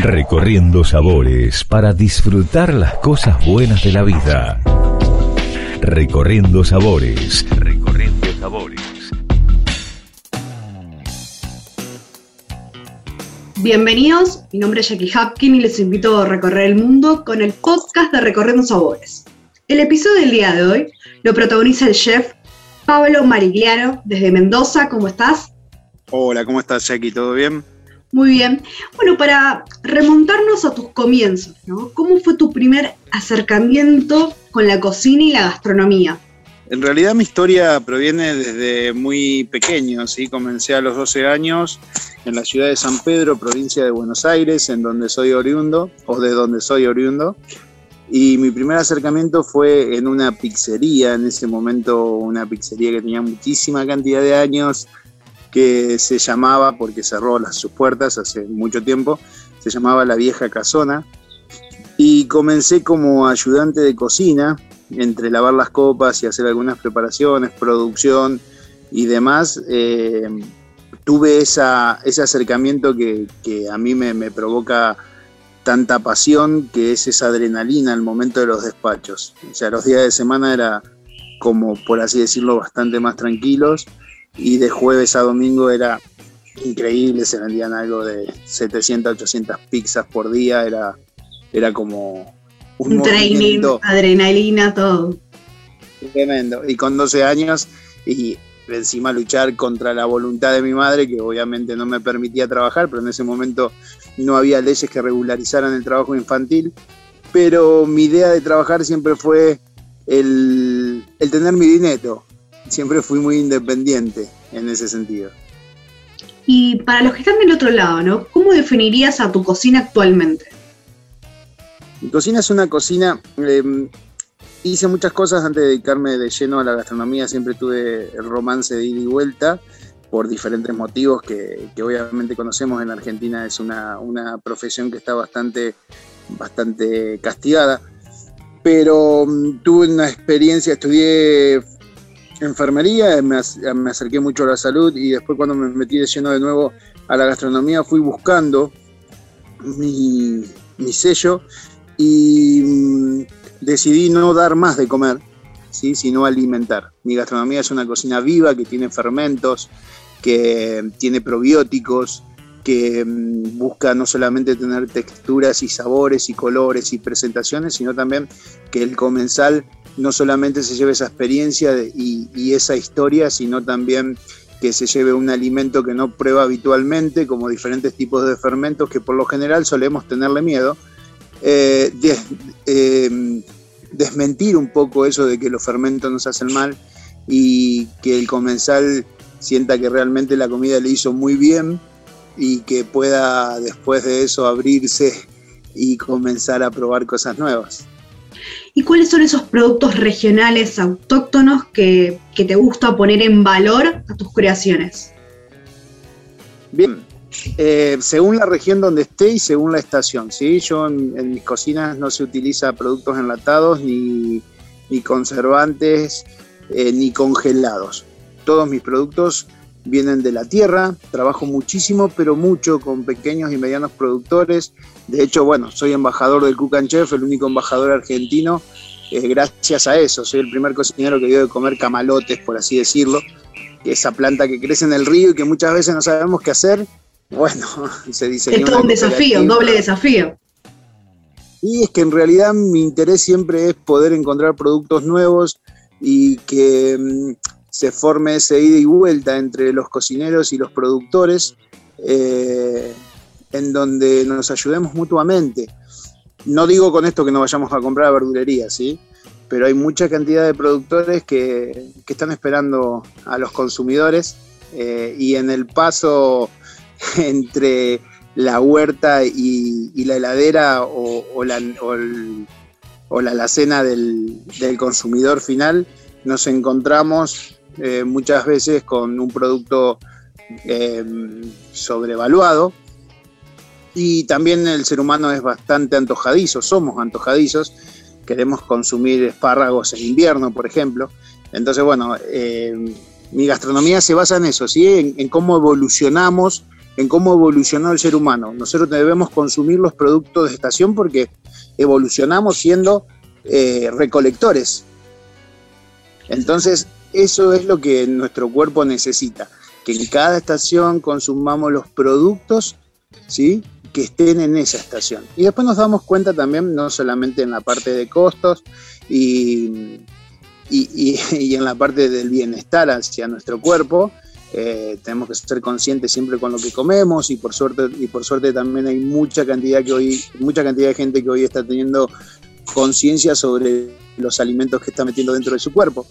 Recorriendo sabores para disfrutar las cosas buenas de la vida. Recorriendo sabores. Recorriendo sabores. Bienvenidos, mi nombre es Jackie Hapkin y les invito a recorrer el mundo con el podcast de Recorriendo Sabores. El episodio del día de hoy lo protagoniza el chef Pablo Marigliano desde Mendoza. ¿Cómo estás? Hola, ¿cómo estás, Jackie? ¿Todo bien? Muy bien. Bueno, para remontarnos a tus comienzos, ¿no? ¿Cómo fue tu primer acercamiento con la cocina y la gastronomía? En realidad mi historia proviene desde muy pequeño, ¿sí? Comencé a los 12 años en la ciudad de San Pedro, provincia de Buenos Aires, en donde soy oriundo, o de donde soy oriundo. Y mi primer acercamiento fue en una pizzería, en ese momento una pizzería que tenía muchísima cantidad de años, que se llamaba, porque cerró las, sus puertas hace mucho tiempo, se llamaba La Vieja Casona. Y comencé como ayudante de cocina, entre lavar las copas y hacer algunas preparaciones, producción y demás. Eh, tuve esa, ese acercamiento que, que a mí me, me, provoca tanta pasión, que es esa adrenalina al momento de los despachos. O sea, los días de semana era como, por así decirlo, bastante más tranquilos y de jueves a domingo era increíble, se vendían algo de 700, 800 pizzas por día, era, era como un, training, adrenalina, todo. Tremendo. Y con 12 años y encima luchar contra la voluntad de mi madre, que obviamente no me permitía trabajar, pero en ese momento no había leyes que regularizaran el trabajo infantil. Pero mi idea de trabajar siempre fue el, el tener mi dinero, siempre fui muy independiente en ese sentido. Y para los que están del otro lado, ¿no? ¿Cómo definirías a tu cocina actualmente? Mi cocina es una cocina. Eh, hice muchas cosas antes de dedicarme de lleno a la gastronomía. Siempre tuve el romance de ida y vuelta por diferentes motivos que, que obviamente conocemos en Argentina. Es una, una, profesión que está bastante, bastante castigada. Pero um, tuve una experiencia, estudié enfermería, me, acerqué mucho a la salud y después cuando me metí de lleno de nuevo a la gastronomía fui buscando mi, mi sello y mm, decidí no dar más de comer, ¿sí? sino alimentar. Mi gastronomía es una cocina viva que tiene fermentos, que tiene probióticos, que mm, busca no solamente tener texturas y sabores y colores y presentaciones, sino también que el comensal no solamente se lleve esa experiencia y, esa historia, sino también que se lleve un alimento que no prueba habitualmente, como diferentes tipos de fermentos que por lo general solemos tenerle miedo. Eh, eh, desmentir un poco eso de que los fermentos nos hacen mal y que el comensal sienta que realmente la comida le hizo muy bien y que pueda después de eso abrirse y comenzar a probar cosas nuevas. ¿Y cuáles son esos productos regionales autóctonos que, te gusta poner en valor a tus creaciones? Bien, eh, según la región donde esté y según la estación, ¿sí? Yo en, mis cocinas no se utiliza productos enlatados ni, conservantes eh, ni congelados. Todos mis productos vienen de la tierra, trabajo muchísimo, pero mucho con pequeños y medianos productores. De hecho, bueno, soy embajador del Cook Chef, el único embajador argentino, eh, gracias a eso. Soy el primer cocinero que dio de comer camalotes, por así decirlo, que esa planta que crece en el río y que muchas veces no sabemos qué hacer. Bueno, se dice. Es todo un desafío, un doble desafío. Y es que en realidad mi interés siempre es poder encontrar productos nuevos y que mm, se forme ese ida y vuelta entre los cocineros y los productores, eh, en donde nos ayudemos mutuamente. No digo con esto que no vayamos a comprar a verdulería, ¿sí? pero hay mucha cantidad de productores que, están esperando a los consumidores eh, y en el paso entre la huerta y, la heladera o, la, o, la alacena del, del consumidor final, nos encontramos eh, muchas veces con un producto eh, sobrevaluado. Y también el ser humano es bastante antojadizo, somos antojadizos, queremos consumir espárragos en invierno, por ejemplo. Entonces, bueno, eh, mi gastronomía se basa en eso, ¿sí? en, cómo evolucionamos en cómo evolucionó el ser humano. Nosotros debemos consumir los productos de estación porque evolucionamos siendo recolectores. Entonces, eso es lo que nuestro cuerpo necesita, que en cada estación consumamos los productos, ¿sí? que estén en esa estación. Y después nos damos cuenta también, no solamente en la parte de costos y, y, en la parte del bienestar hacia nuestro cuerpo, eh, tenemos que ser conscientes siempre con lo que comemos y por suerte y por suerte también hay mucha cantidad que hoy mucha cantidad de gente que hoy está teniendo conciencia sobre los alimentos que está metiendo dentro de su cuerpo.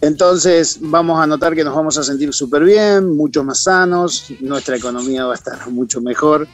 Entonces vamos a notar que nos vamos a sentir súper bien, mucho más sanos, nuestra economía va a estar mucho mejor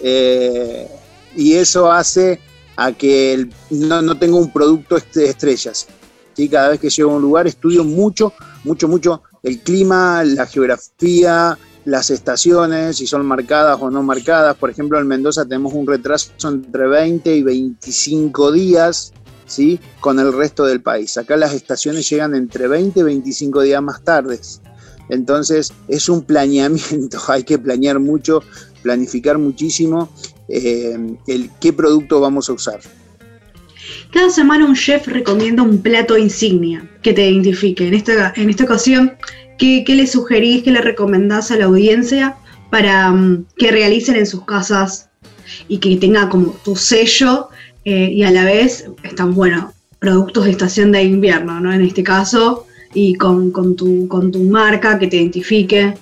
eh, y eso hace a que no, no tenga un producto de estrellas. ¿sí? Cada vez que llego a un lugar estudio mucho, mucho, mucho el clima, la geografía, las estaciones, si son marcadas o no marcadas. Por ejemplo, en Mendoza tenemos un retraso entre 20 y 25 días, ¿sí? Con el resto del país. Acá las estaciones llegan entre 20 y 25 días más tardes. Entonces es un planeamiento, hay que planear mucho, planificar muchísimo eh, el qué producto vamos a usar. Cada semana un chef recomienda un plato insignia que te identifique. En esta, en esta ocasión, ¿qué, le sugerís, qué le recomendás a la audiencia para mm, que realicen en sus casas y que tenga como tu sello eh, y a la vez están, bueno, productos de estación de invierno, ¿no? En este caso, y con, tu, con tu marca que te identifique.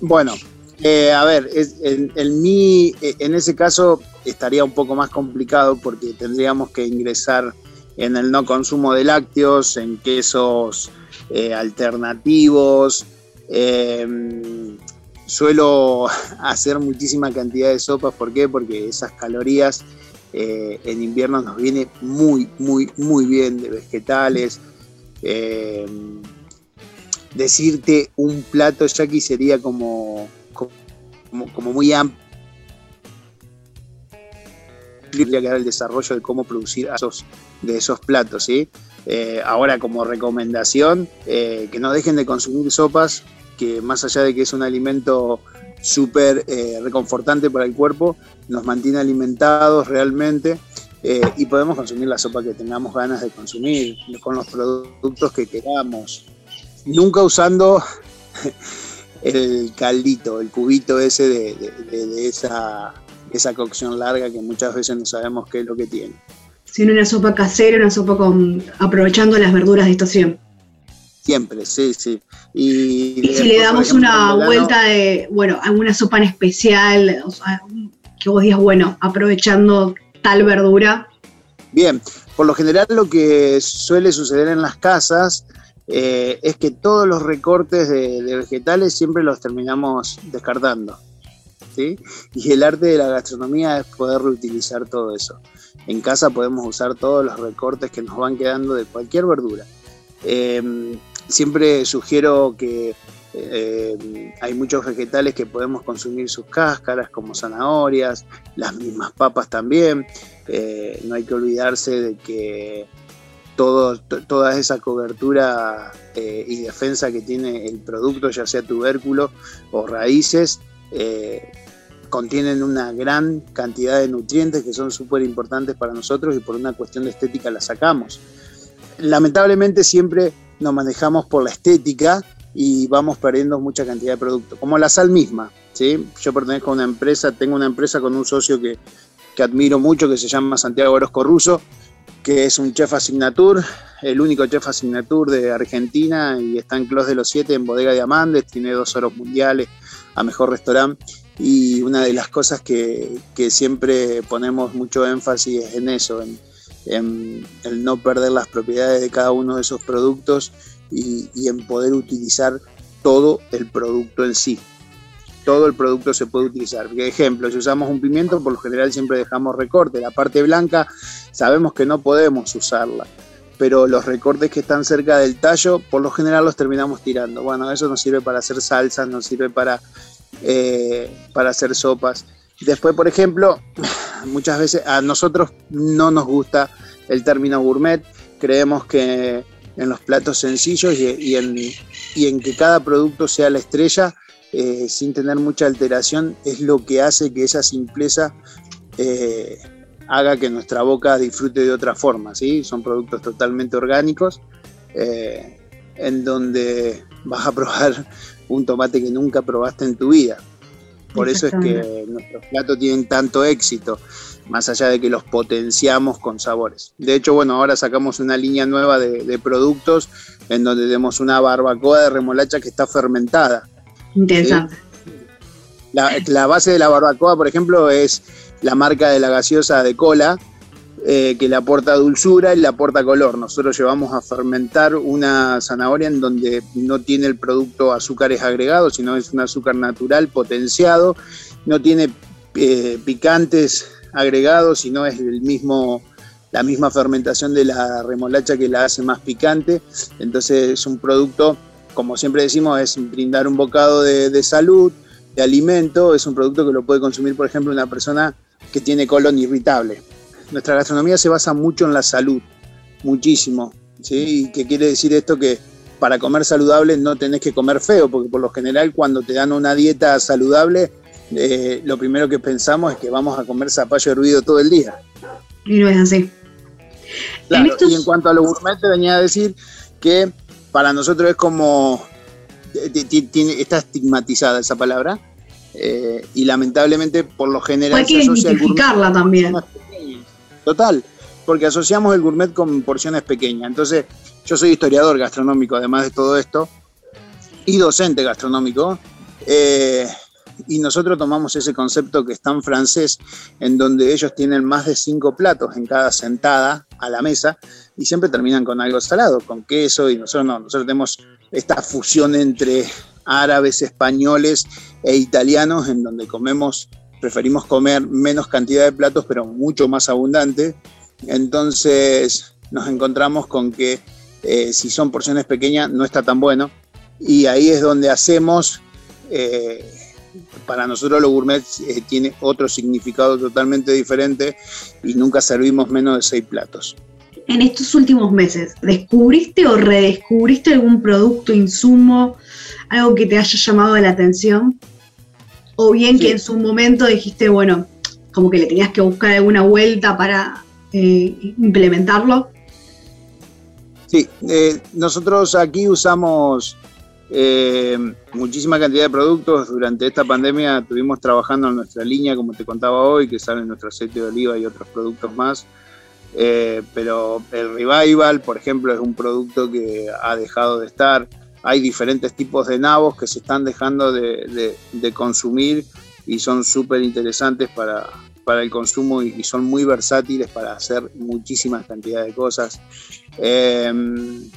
Bueno, eh, a ver, en, en ese caso estaría un poco más complicado porque tendríamos que ingresar en el no consumo de lácteos, en quesos eh, alternativos. Em, suelo hacer muchísima cantidad de sopas, ¿por qué? Porque esas calorías eh, en invierno nos viene muy, muy, muy bien de vegetales. Em, decirte un plato ya aquí sería como, como, como muy amplio tendría que dar el desarrollo de cómo producir esos, de esos platos. ¿sí? Eh, ahora, como recomendación, eh, que no dejen de consumir sopas, que más allá de que es un alimento súper eh, reconfortante para el cuerpo, nos mantiene alimentados realmente y podemos consumir la sopa que tengamos ganas de consumir, con los productos que queramos. Nunca usando el caldito, el cubito ese de esa esa cocción larga que muchas veces no sabemos qué es lo que tiene. Sino una sopa casera, una sopa con aprovechando las verduras de estación. Siempre, sí, sí. Y, si le damos una vuelta de, bueno, alguna sopa en especial, que vos digas, bueno, aprovechando tal verdura. Bien, por lo general lo que suele suceder en las casas eh, es que todos los recortes de vegetales siempre los terminamos descartando. Y el arte de la gastronomía es poder reutilizar todo eso. En casa podemos usar todos los recortes que nos van quedando de cualquier verdura. Em, siempre sugiero que em, hay muchos vegetales que podemos consumir sus cáscaras, como zanahorias, las mismas papas también. Eh, no hay que olvidarse de que toda esa cobertura eh, y defensa que tiene el producto, ya sea tubérculo o raíces, eh, contienen una gran cantidad de nutrientes que son súper importantes para nosotros y por una cuestión de estética la sacamos. Lamentablemente siempre nos manejamos por la estética y vamos perdiendo mucha cantidad de producto, como la sal misma. ¿sí? Yo pertenezco a una empresa, tengo una empresa con un socio que, que admiro mucho, que se llama Santiago Orozco Russo, que es un chef asignatur, el único chef asignatur de Argentina y está en Clos de los Siete en Bodega Diamantes, tiene dos oros mundiales a mejor restaurante y una de las cosas que, siempre ponemos mucho énfasis es en eso, en, el no perder las propiedades de cada uno de esos productos y, en poder utilizar todo el producto en sí. Todo el producto se puede utilizar. Por ejemplo, si usamos un pimiento, por lo general siempre dejamos recorte. La parte blanca sabemos que no podemos usarla, pero los recortes que están cerca del tallo, por lo general los terminamos tirando. Bueno, eso nos sirve para hacer salsas, nos sirve para eh, para hacer sopas. Después, por ejemplo, muchas veces a nosotros no nos gusta el término gourmet, creemos que en los platos sencillos y, en, que cada producto sea la estrella, eh, sin tener mucha alteración, es lo que hace que esa simpleza eh, haga que nuestra boca disfrute de otra forma. ¿sí? Son productos totalmente orgánicos, eh, en donde vas a probar un tomate que nunca probaste en tu vida. Por eso es que nuestros platos tienen tanto éxito, más allá de que los potenciamos con sabores. De hecho, bueno, ahora sacamos una línea nueva de, productos en donde tenemos una barbacoa de remolacha que está fermentada. Interesante. La, base de la barbacoa, por ejemplo, es la marca de la gaseosa de cola, eh, que le aporta dulzura y le aporta color. Nosotros llevamos a fermentar una zanahoria en donde no tiene el producto azúcares agregados, sino es un azúcar natural potenciado, no tiene eh, picantes agregados, sino es el mismo, la misma fermentación de la remolacha que la hace más picante. Entonces es un producto, como siempre decimos, es brindar un bocado de, de salud, de alimento, es un producto que lo puede consumir, por ejemplo, una persona que tiene colon irritable nuestra gastronomía se basa mucho en la salud, muchísimo. ¿sí? ¿Y qué quiere decir esto? Que para comer saludable no tenés que comer feo, porque por lo general cuando te dan una dieta saludable, eh, lo primero que pensamos es que vamos a comer zapallo hervido todo el día. Y no es así. Claro, y en cuanto a lo gourmet, te venía a decir que para nosotros es como. está estigmatizada esa palabra. Eh, y lamentablemente, por lo general. Hay que identificarla también. Total, porque asociamos el gourmet con porciones pequeñas. Entonces, yo soy historiador gastronómico, además de todo esto, y docente gastronómico. Eh, y nosotros tomamos ese concepto que está en francés, en donde ellos tienen más de cinco platos en cada sentada a la mesa y siempre terminan con algo salado, con queso, y nosotros no, nosotros tenemos esta fusión entre árabes, españoles e italianos, en donde comemos preferimos comer menos cantidad de platos, pero mucho más abundante. Entonces nos encontramos con que eh, si son porciones pequeñas no está tan bueno. Y ahí es donde hacemos, eh, para nosotros los gourmets eh, tiene otro significado totalmente diferente y nunca servimos menos de seis platos. En estos últimos meses, ¿descubriste o redescubriste algún producto, insumo, algo que te haya llamado la atención? O bien que en su momento dijiste, bueno, como que le tenías que buscar alguna vuelta para eh, implementarlo. Sí, eh, nosotros aquí usamos eh, muchísima cantidad de productos. Durante esta pandemia estuvimos trabajando en nuestra línea, como te contaba hoy, que sale nuestro aceite de oliva y otros productos más. pero el Revival, por ejemplo, es un producto que ha dejado de estar hay diferentes tipos de nabos que se están dejando de, consumir y son súper interesantes para, el consumo y, son muy versátiles para hacer muchísimas cantidades de cosas. Em,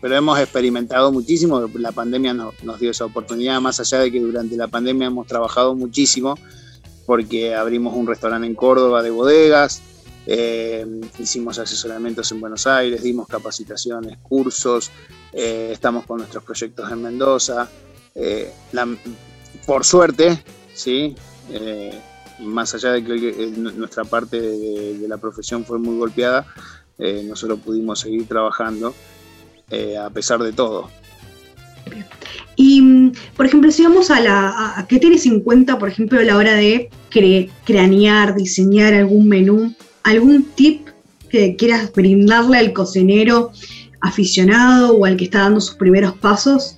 pero hemos experimentado muchísimo, la pandemia nos dio esa oportunidad, más allá de que durante la pandemia hemos trabajado muchísimo, porque abrimos un restaurante en Córdoba de bodegas, em, hicimos asesoramientos en Buenos Aires, dimos capacitaciones, cursos, eh, estamos con nuestros proyectos en Mendoza. Eh, por suerte, ¿sí? Eh, más allá de que nuestra parte de, la profesión fue muy golpeada, nosotros pudimos seguir trabajando a pesar de todo. Y, por ejemplo, si vamos a la. ¿Qué tienes en cuenta, por ejemplo, a la hora de cranear, diseñar algún menú? ¿Algún tip que quieras brindarle al cocinero aficionado o al que está dando sus primeros pasos?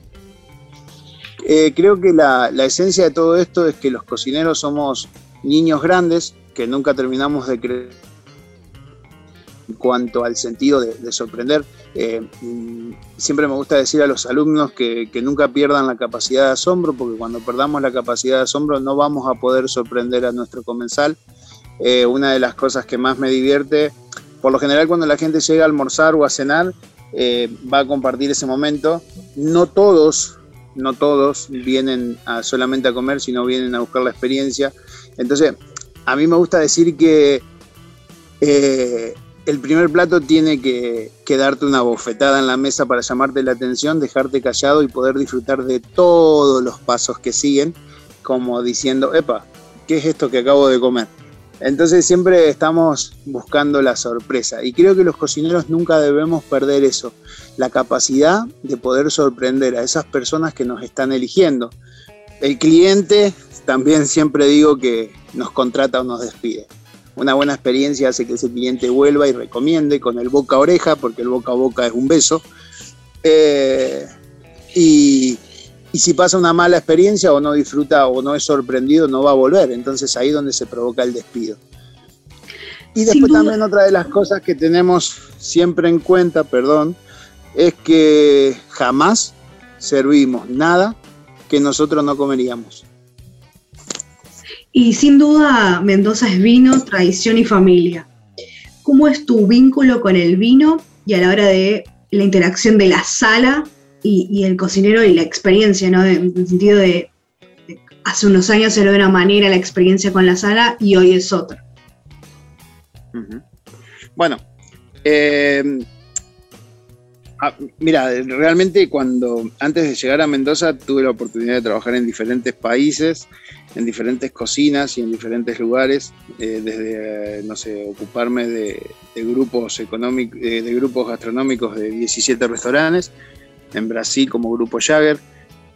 Eh, creo que la, esencia de todo esto es que los cocineros somos niños grandes que nunca terminamos de creer en cuanto al sentido de, sorprender. Eh, mm, siempre me gusta decir a los alumnos que, nunca pierdan la capacidad de asombro, porque cuando perdamos la capacidad de asombro no vamos a poder sorprender a nuestro comensal. Eh, una de las cosas que más me divierte, por lo general cuando la gente llega a almorzar o a cenar, eh, va a compartir ese momento. No todos, no todos vienen solamente a comer, sino vienen a buscar la experiencia. Entonces, a mí me gusta decir que eh, el primer plato tiene que, que, darte una bofetada en la mesa para llamarte la atención, dejarte callado y poder disfrutar de todos los pasos que siguen, como diciendo, epa, ¿qué es esto que acabo de comer? Entonces siempre estamos buscando la sorpresa y creo que los cocineros nunca debemos perder eso, la capacidad de poder sorprender a esas personas que nos están eligiendo. El cliente también siempre digo que nos contrata o nos despide. Una buena experiencia hace que ese cliente vuelva y recomiende con el boca a oreja, porque el boca a boca es un beso. Eh, y, y si pasa una mala experiencia o no disfruta o no es sorprendido, no va a volver. Entonces ahí es donde se provoca el despido. Y después también otra de las cosas que tenemos siempre en cuenta, perdón, es que jamás servimos nada que nosotros no comeríamos. Y sin duda Mendoza es vino, tradición y familia. ¿Cómo es tu vínculo con el vino y a la hora de la interacción de la sala y, el cocinero y la experiencia, ¿no? En el sentido de, hace unos años era una manera la experiencia con la sala y hoy es otra. Bueno, eh, ah, mira, realmente cuando antes de llegar a Mendoza tuve la oportunidad de trabajar en diferentes países, en diferentes cocinas y en diferentes lugares, eh, desde, no sé, ocuparme de, grupos económicos, eh, de grupos gastronómicos de 17 restaurantes, en Brasil como Grupo Jagger,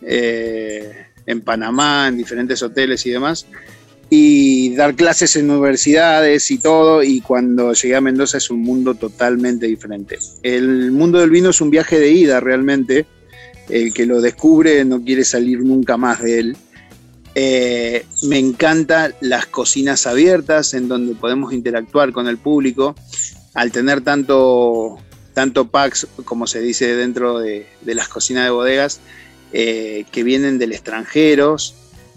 eh, en Panamá, en diferentes hoteles y demás, y dar clases en universidades y todo, y cuando llegué a Mendoza es un mundo totalmente diferente. El mundo del vino es un viaje de ida realmente, el que lo descubre no quiere salir nunca más de él. Eh, me encantan las cocinas abiertas en donde podemos interactuar con el público. Al tener tanto tanto packs, como se dice dentro de, las cocinas de bodegas, eh, que vienen del extranjero.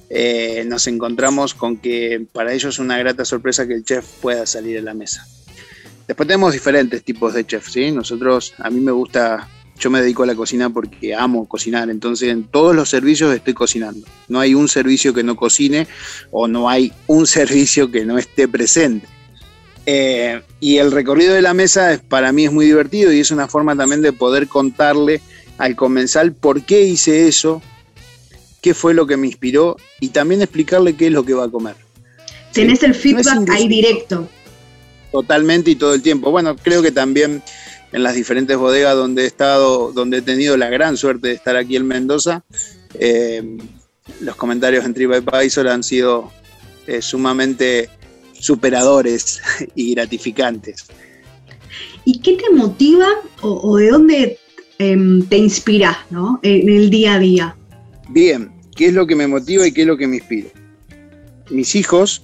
Eh, nos encontramos con que para ellos es una grata sorpresa que el chef pueda salir a la mesa. Después tenemos diferentes tipos de chefs, ¿sí? Nosotros, a mí me gusta, yo me dedico a la cocina porque amo cocinar, entonces en todos los servicios estoy cocinando. No hay un servicio que no cocine o no hay un servicio que no esté presente. Eh, y el recorrido de la mesa es, para mí es muy divertido y es una forma también de poder contarle al comensal por qué hice eso, qué fue lo que me inspiró y también explicarle qué es lo que va a comer. Tenés el feedback ahí directo. Totalmente y todo el tiempo. Bueno, creo que también en las diferentes bodegas donde he estado, donde he tenido la gran suerte de estar aquí en Mendoza, eh, los comentarios en TripAdvisor han sido eh, sumamente superadores y gratificantes. ¿Y qué te motiva o, de dónde em, te inspiras ¿no? en el día a día? Bien, ¿qué es lo que me motiva y qué es lo que me inspira? Mis hijos,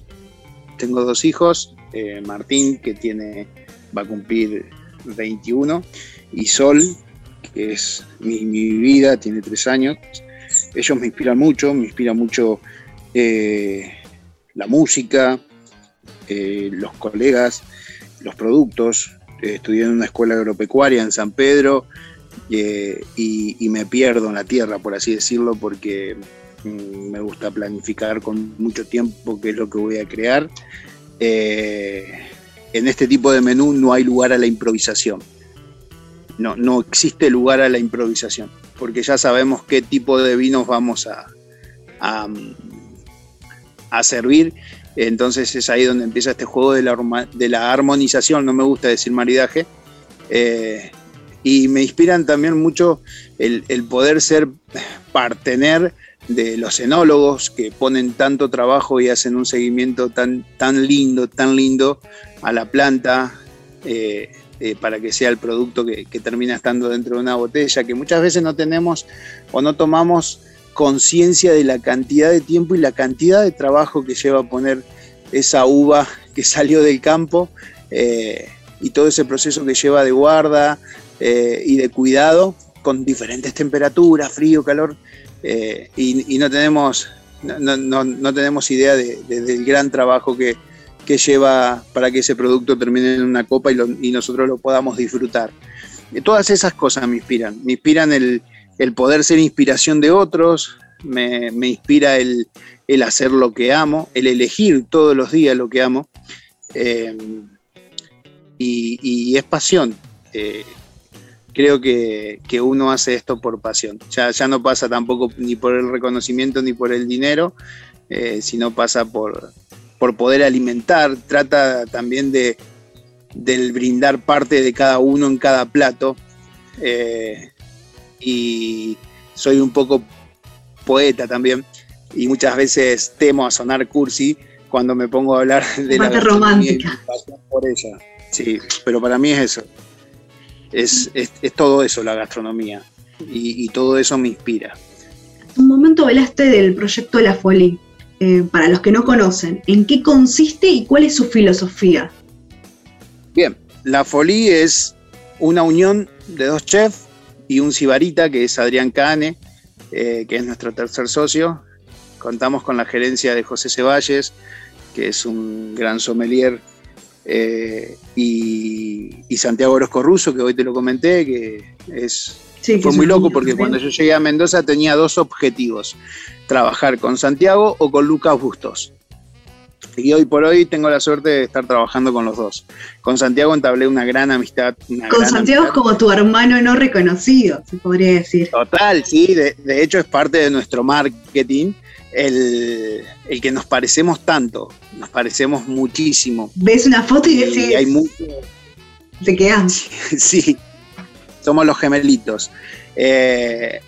tengo dos hijos, eh, Martín, que tiene, va a cumplir 21, y Sol, que es mi, vida, tiene tres años. Ellos me inspiran mucho, me inspira mucho eh, la música, eh, los colegas, los productos. Eh, estudié en una escuela agropecuaria en San Pedro eh, y, me pierdo en la tierra, por así decirlo, porque mm, me gusta planificar con mucho tiempo qué es lo que voy a crear. en este tipo de menú no hay lugar a la improvisación. No, no existe lugar a la improvisación, porque ya sabemos qué tipo de vinos vamos a, a, a servir entonces es ahí donde empieza este juego de la, de la armonización, no me gusta decir maridaje. Eh, y me inspiran también mucho el, poder ser partener de los enólogos que ponen tanto trabajo y hacen un seguimiento tan, tan lindo, tan lindo a la planta eh, eh, para que sea el producto que, termina estando dentro de una botella, que muchas veces no tenemos o no tomamos conciencia de la cantidad de tiempo y la cantidad de trabajo que lleva a poner esa uva que salió del campo eh, y todo ese proceso que lleva de guarda eh, y de cuidado con diferentes temperaturas, frío, calor, eh, y, no, tenemos, no, tenemos idea del gran trabajo que, lleva para que ese producto termine en una copa y, nosotros lo podamos disfrutar. todas esas cosas me inspiran, me inspiran el, el poder ser inspiración de otros, me, inspira el, hacer lo que amo, el elegir todos los días lo que amo. Eh, y, es pasión. Eh, creo que, uno hace esto por pasión. Ya, ya no pasa tampoco ni por el reconocimiento ni por el dinero, eh, sino pasa por, por poder alimentar, trata también de del brindar parte de cada uno en cada plato. Eh, y soy un poco poeta también y muchas veces temo a sonar cursi cuando me pongo a hablar de la romántica. por ella. Sí, pero para mí es eso. Es, es, todo eso la gastronomía y, todo eso me inspira. Un momento hablaste del proyecto la Folie. Eh, para los que no conocen, ¿en qué consiste y cuál es su filosofía? Bien, la Folie es una unión de dos chefs y un sibarita, que es Adrián Cane, eh, que es nuestro tercer socio. Contamos con la gerencia de José Ceballes, que es un gran sommelier, eh, y, Santiago Orozco Russo, que hoy te lo comenté, que es fue muy loco porque cuando yo llegué a Mendoza tenía dos objetivos, trabajar con Santiago o con Lucas Bustos. Y hoy por hoy tengo la suerte de estar trabajando con los dos. Con Santiago entablé una gran amistad. con Santiago es como tu hermano no reconocido, se podría decir. Total, sí, de, hecho es parte de nuestro marketing. El, que nos parecemos tanto, nos parecemos muchísimo. Ves una foto y decís. hay mucho. Te quedan. Sí, somos los gemelitos. Eh,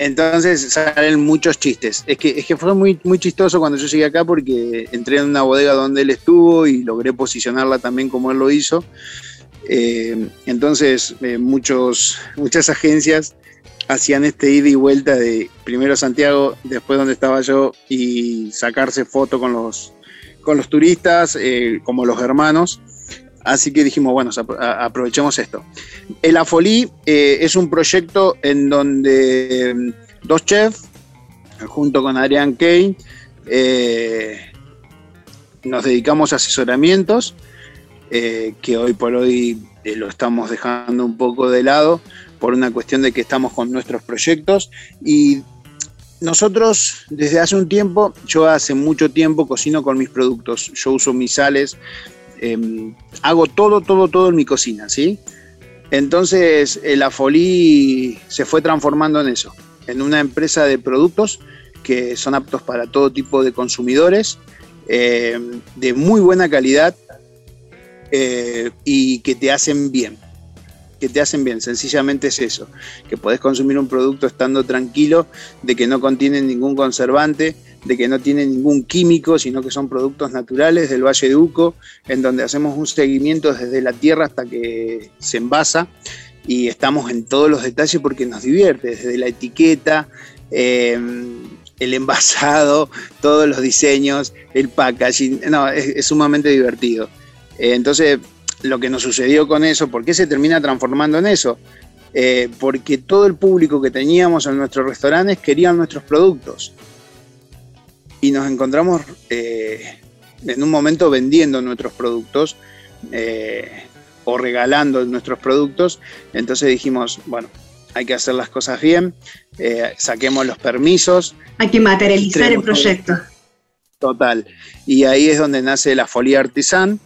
entonces salen muchos chistes. Es que, es que fue muy, muy chistoso cuando yo llegué acá porque entré en una bodega donde él estuvo y logré posicionarla también como él lo hizo. Eh, entonces eh, muchos, muchas agencias hacían este ida y vuelta de primero Santiago, después donde estaba yo y sacarse foto con los, con los turistas, eh, como los hermanos. Así que dijimos, bueno, aprovechemos esto. El Afolí eh, es un proyecto en donde mm, dos chefs, junto con Adrián Kane, eh, nos dedicamos a asesoramientos, eh, que hoy por hoy lo estamos dejando un poco de lado por una cuestión de que estamos con nuestros proyectos y nosotros desde hace un tiempo, yo hace mucho tiempo cocino con mis productos, yo uso mis sales, Em, hago todo, todo, todo en mi cocina, ¿sí? Entonces la Folí se fue transformando en eso, en una empresa de productos que son aptos para todo tipo de consumidores, em, de muy buena calidad eh, y que te hacen bien que te hacen bien, sencillamente es eso, que podés consumir un producto estando tranquilo, de que no contiene ningún conservante, de que no tiene ningún químico, sino que son productos naturales del Valle de Uco, en donde hacemos un seguimiento desde la tierra hasta que se envasa y estamos en todos los detalles porque nos divierte, desde la etiqueta, em, el envasado, todos los diseños, el packaging, no, es, sumamente divertido. Eh, entonces, lo que nos sucedió con eso, ¿por qué se termina transformando en eso? Eh, porque todo el público que teníamos en nuestros restaurantes querían nuestros productos. Y nos encontramos eh, en un momento vendiendo nuestros productos eh, o regalando nuestros productos. Entonces dijimos, bueno, hay que hacer las cosas bien, saquemos los permisos. Hay que materializar el proyecto. Total. Y ahí es donde nace la Folia Artisan,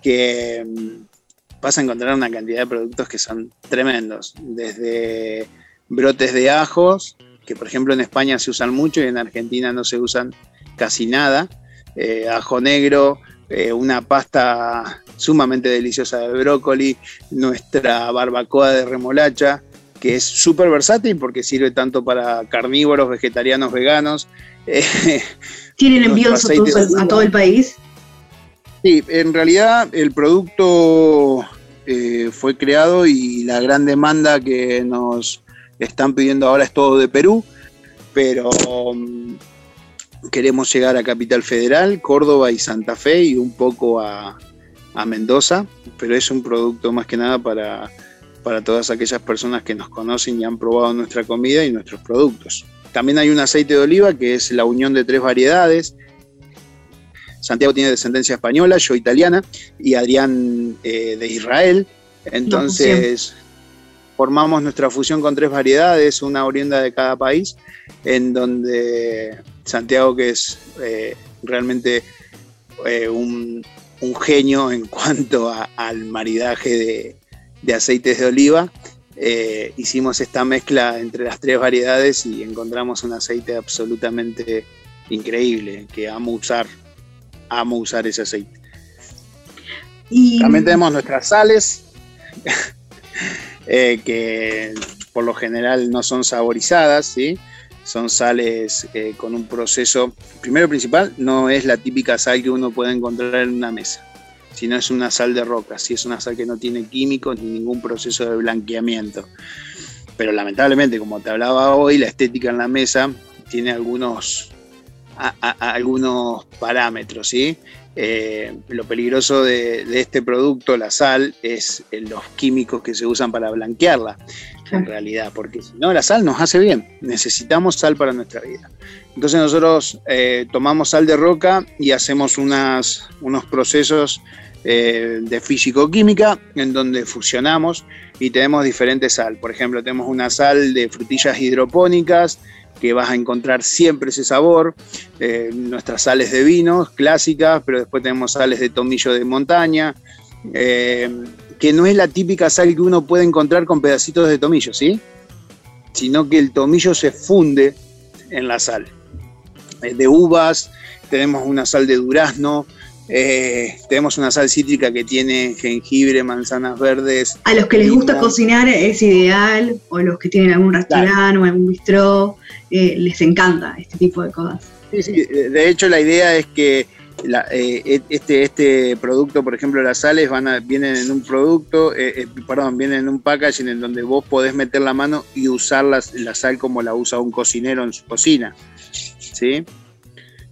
que mm, vas a encontrar una cantidad de productos que son tremendos, desde brotes de ajos, que por ejemplo en España se usan mucho y en Argentina no se usan casi nada, eh, ajo negro, eh, una pasta sumamente deliciosa de brócoli, nuestra barbacoa de remolacha, que es súper versátil porque sirve tanto para carnívoros, vegetarianos, veganos. ¿Tienen envíos a todo el país? Sí, en realidad el producto eh, fue creado y la gran demanda que nos están pidiendo ahora es todo de Perú, pero mm, queremos llegar a Capital Federal, Córdoba y Santa Fe y un poco a, Mendoza, pero es un producto más que nada para, para todas aquellas personas que nos conocen y han probado nuestra comida y nuestros productos. También hay un aceite de oliva que es la unión de tres variedades, Santiago tiene descendencia española, yo italiana, y Adrián eh, de Israel. Entonces, formamos nuestra fusión con tres variedades, una orienda de cada país, en donde Santiago, que es eh, realmente eh, un, genio en cuanto al maridaje de, aceites de oliva, hicimos esta mezcla entre las tres variedades y encontramos un aceite absolutamente increíble que amo usar amo usar ese aceite. Y... También tenemos nuestras sales, eh, que por lo general no son saborizadas, ¿sí? Son sales eh, con un proceso, primero principal, no es la típica sal que uno puede encontrar en una mesa, sino es una sal de roca, si es una sal que no tiene químicos ni ningún proceso de blanqueamiento. Pero lamentablemente, como te hablaba hoy, la estética en la mesa tiene algunos, algunos parámetros, ¿sí? Eh, lo peligroso de, este producto, la sal, es eh, los químicos que se usan para blanquearla, en realidad, porque si no, la sal nos hace bien, necesitamos sal para nuestra vida. Entonces nosotros eh, tomamos sal de roca y hacemos unas, unos procesos de físico-química en donde fusionamos y tenemos diferentes sal. Por ejemplo, tenemos una sal de frutillas hidropónicas, que vas a encontrar siempre ese sabor. Eh, nuestras sales de vinos clásicas, pero después tenemos sales de tomillo de montaña, eh, que no es la típica sal que uno puede encontrar con pedacitos de tomillo, ¿sí? Sino que el tomillo se funde en la sal. Eh, de uvas, tenemos una sal de durazno, eh, tenemos una sal cítrica que tiene jengibre, manzanas verdes. A los que les gusta cocinar es ideal, o los que tienen algún restaurante o algún bistró, eh, les encanta este tipo de cosas. de hecho la idea es que eh, este, este producto, por ejemplo, las sales van a, vienen en un producto, perdón, vienen en un packaging en donde vos podés meter la mano y usar la, la sal como la usa un cocinero en su cocina. ¿Sí?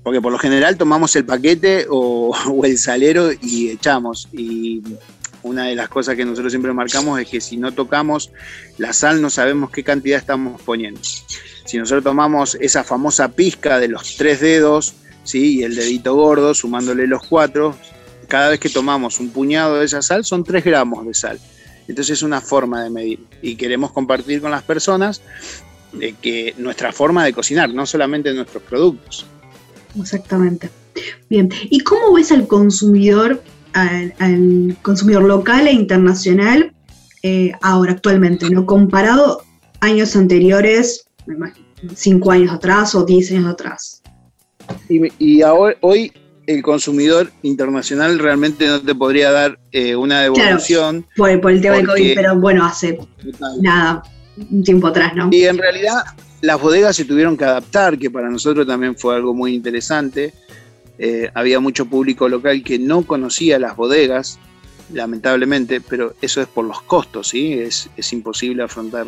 Porque por lo general tomamos el paquete o, el salero y echamos. Y una de las cosas que nosotros siempre marcamos es que si no tocamos la sal no sabemos qué cantidad estamos poniendo. Si nosotros tomamos esa famosa pizca de los tres dedos ¿sí? y el dedito gordo, sumándole los cuatro, cada vez que tomamos un puñado de esa sal son tres gramos de sal. Entonces es una forma de medir y queremos compartir con las personas de que nuestra forma de cocinar, no solamente nuestros productos. Exactamente. Bien, ¿y cómo ves al consumidor, al, consumidor local e internacional eh, ahora actualmente, ¿no? Comparado años anteriores, cinco años atrás o diez años atrás. Y, ahora, hoy el consumidor internacional realmente no te podría dar eh, una devolución. por, por, el tema del COVID, pero bueno, hace nada, un tiempo atrás, ¿no? Y en realidad las bodegas se tuvieron que adaptar, que para nosotros también fue algo muy interesante. Eh, había mucho público local que no conocía las bodegas, lamentablemente, pero eso es por los costos, ¿sí? Es, imposible afrontar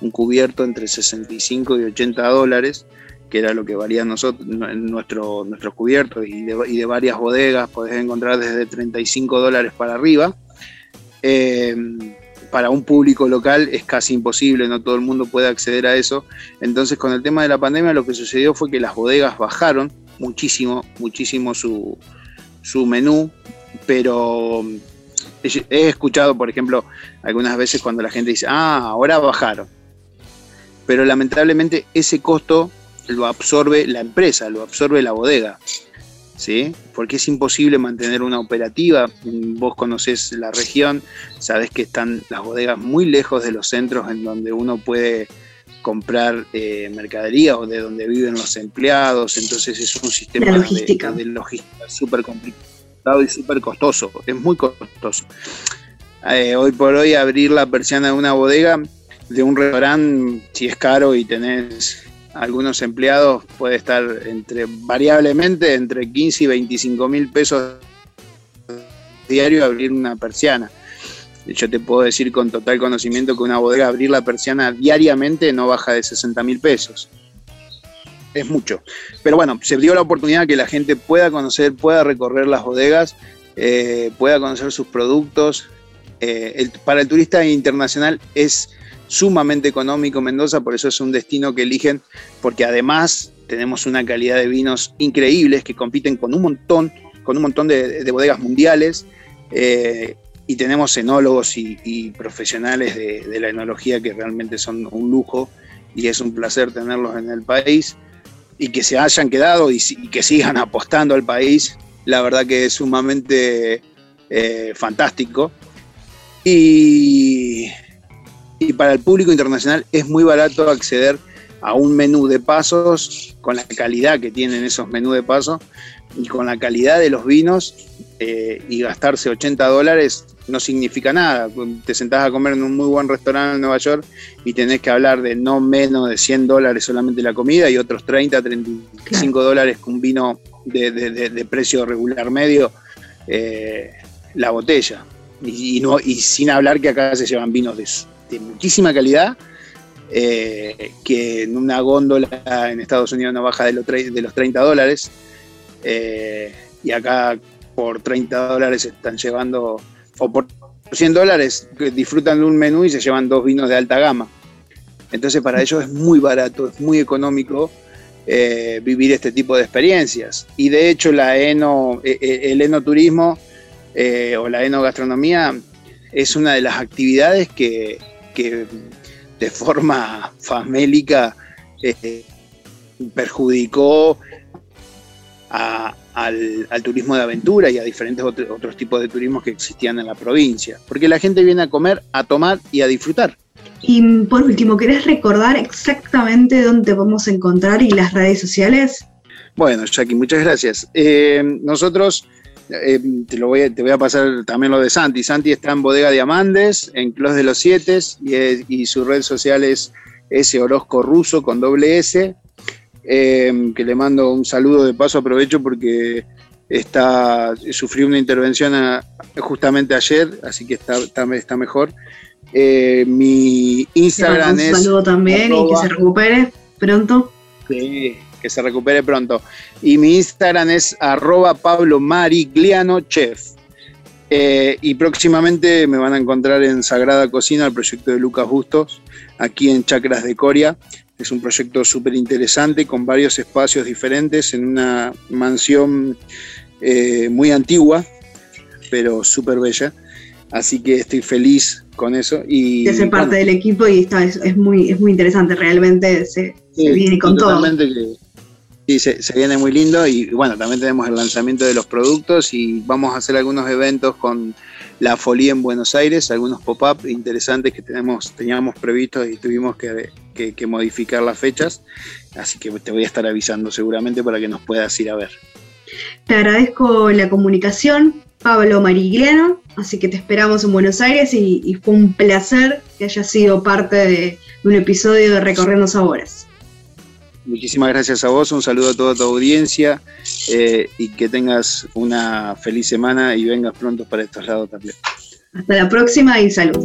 un cubierto entre 65 y 80 dólares, que era lo que valía nosotros, nuestro, nuestros cubiertos, y de, varias bodegas podés encontrar desde 35 dólares para arriba. Eh, para un público local es casi imposible, no todo el mundo puede acceder a eso. Entonces con el tema de la pandemia lo que sucedió fue que las bodegas bajaron muchísimo, muchísimo su, menú, pero he escuchado, por ejemplo, algunas veces cuando la gente dice, ah, ahora bajaron. Pero lamentablemente ese costo lo absorbe la empresa, lo absorbe la bodega. ¿Sí? Porque es imposible mantener una operativa. Vos conocés la región, sabés que están las bodegas muy lejos de los centros en donde uno puede comprar eh, mercadería o de donde viven los empleados. Entonces es un sistema de logística, súper complicado y súper costoso. Es muy costoso. Eh, hoy por hoy abrir la persiana de una bodega de un restaurante, si es caro y tenés algunos empleados puede estar entre variablemente entre 15 y 25 mil pesos diario abrir una persiana. Yo te puedo decir con total conocimiento que una bodega abrir la persiana diariamente no baja de 60 mil pesos. Es mucho. Pero bueno, se dio la oportunidad que la gente pueda conocer, pueda recorrer las bodegas, eh, pueda conocer sus productos. Eh, para el turista internacional es sumamente económico Mendoza, por eso es un destino que eligen, porque además tenemos una calidad de vinos increíbles que compiten con un montón, con un montón de, bodegas mundiales. Eh, y tenemos enólogos y, profesionales de, la enología que realmente son un lujo y es un placer tenerlos en el país y que se hayan quedado y, que sigan apostando al país. La verdad que es sumamente eh, fantástico. Y y para el público internacional es muy barato acceder a un menú de pasos con la calidad que tienen esos menús de pasos y con la calidad de los vinos eh, y gastarse 80 dólares no significa nada. Te sentás a comer en un muy buen restaurante en Nueva York y tenés que hablar de no menos de 100 dólares solamente la comida y otros 30, 35 dólares con un vino de, precio regular medio eh, la botella. Y, no, y sin hablar que acá se llevan vinos de, muchísima calidad. Eh, que en una góndola en Estados Unidos no baja de los, de los 30 dólares eh, y acá por 30 dólares están llevando, o por 100 dólares disfrutan de un menú y se llevan dos vinos de alta gama. Entonces para ellos es muy barato, es muy económico eh, vivir este tipo de experiencias. Y de hecho la eno, el enoturismo o la enogastronomía es una de las actividades que, de forma famélica perjudicó al, turismo de aventura y a diferentes otros tipos de turismos que existían en la provincia. Porque la gente viene a comer, a tomar y a disfrutar. Y por último, ¿querés recordar exactamente dónde podemos encontrar y las redes sociales? Bueno, Jackie, muchas gracias. Eh, nosotros, eh, te, lo voy a, te voy a pasar también lo de Santi. Santi está en Bodega Diamantes, en Clos de los Siete, y, y su red social es S Orozco Ruso con doble S. Em, que le mando un saludo de paso, aprovecho porque está, sufrió una intervención justamente ayer, así que está, está, mejor. Eh, mi Instagram es... Un saludo también y que se recupere pronto. Sí, que se recupere pronto. Y mi Instagram es arroba Pablo Marigliano Chef. Eh, y próximamente me van a encontrar en Sagrada Cocina, el proyecto de Lucas Bustos, aquí en Chacras de Coria. Es un proyecto súper interesante con varios espacios diferentes en una mansión eh, muy antigua, pero súper bella. Así que estoy feliz con eso. Y, de ser parte del equipo y está, es, muy, es muy interesante, realmente se, viene con todo. Sí, se, viene muy lindo y bueno, también tenemos el lanzamiento de los productos y vamos a hacer algunos eventos con la Folia en Buenos Aires, algunos pop-up interesantes que tenemos, teníamos previstos y tuvimos que, modificar las fechas. Así que te voy a estar avisando seguramente para que nos puedas ir a ver. Te agradezco la comunicación, Pablo Marigliano, así que te esperamos en Buenos Aires y, fue un placer que hayas sido parte de, un episodio de Recorriendo Sabores. Muchísimas gracias a vos, un saludo a toda tu audiencia eh, y que tengas una feliz semana y vengas pronto para estos lados también. Hasta la próxima y salud.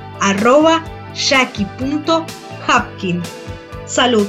arroba jackie.hapkin. Salud.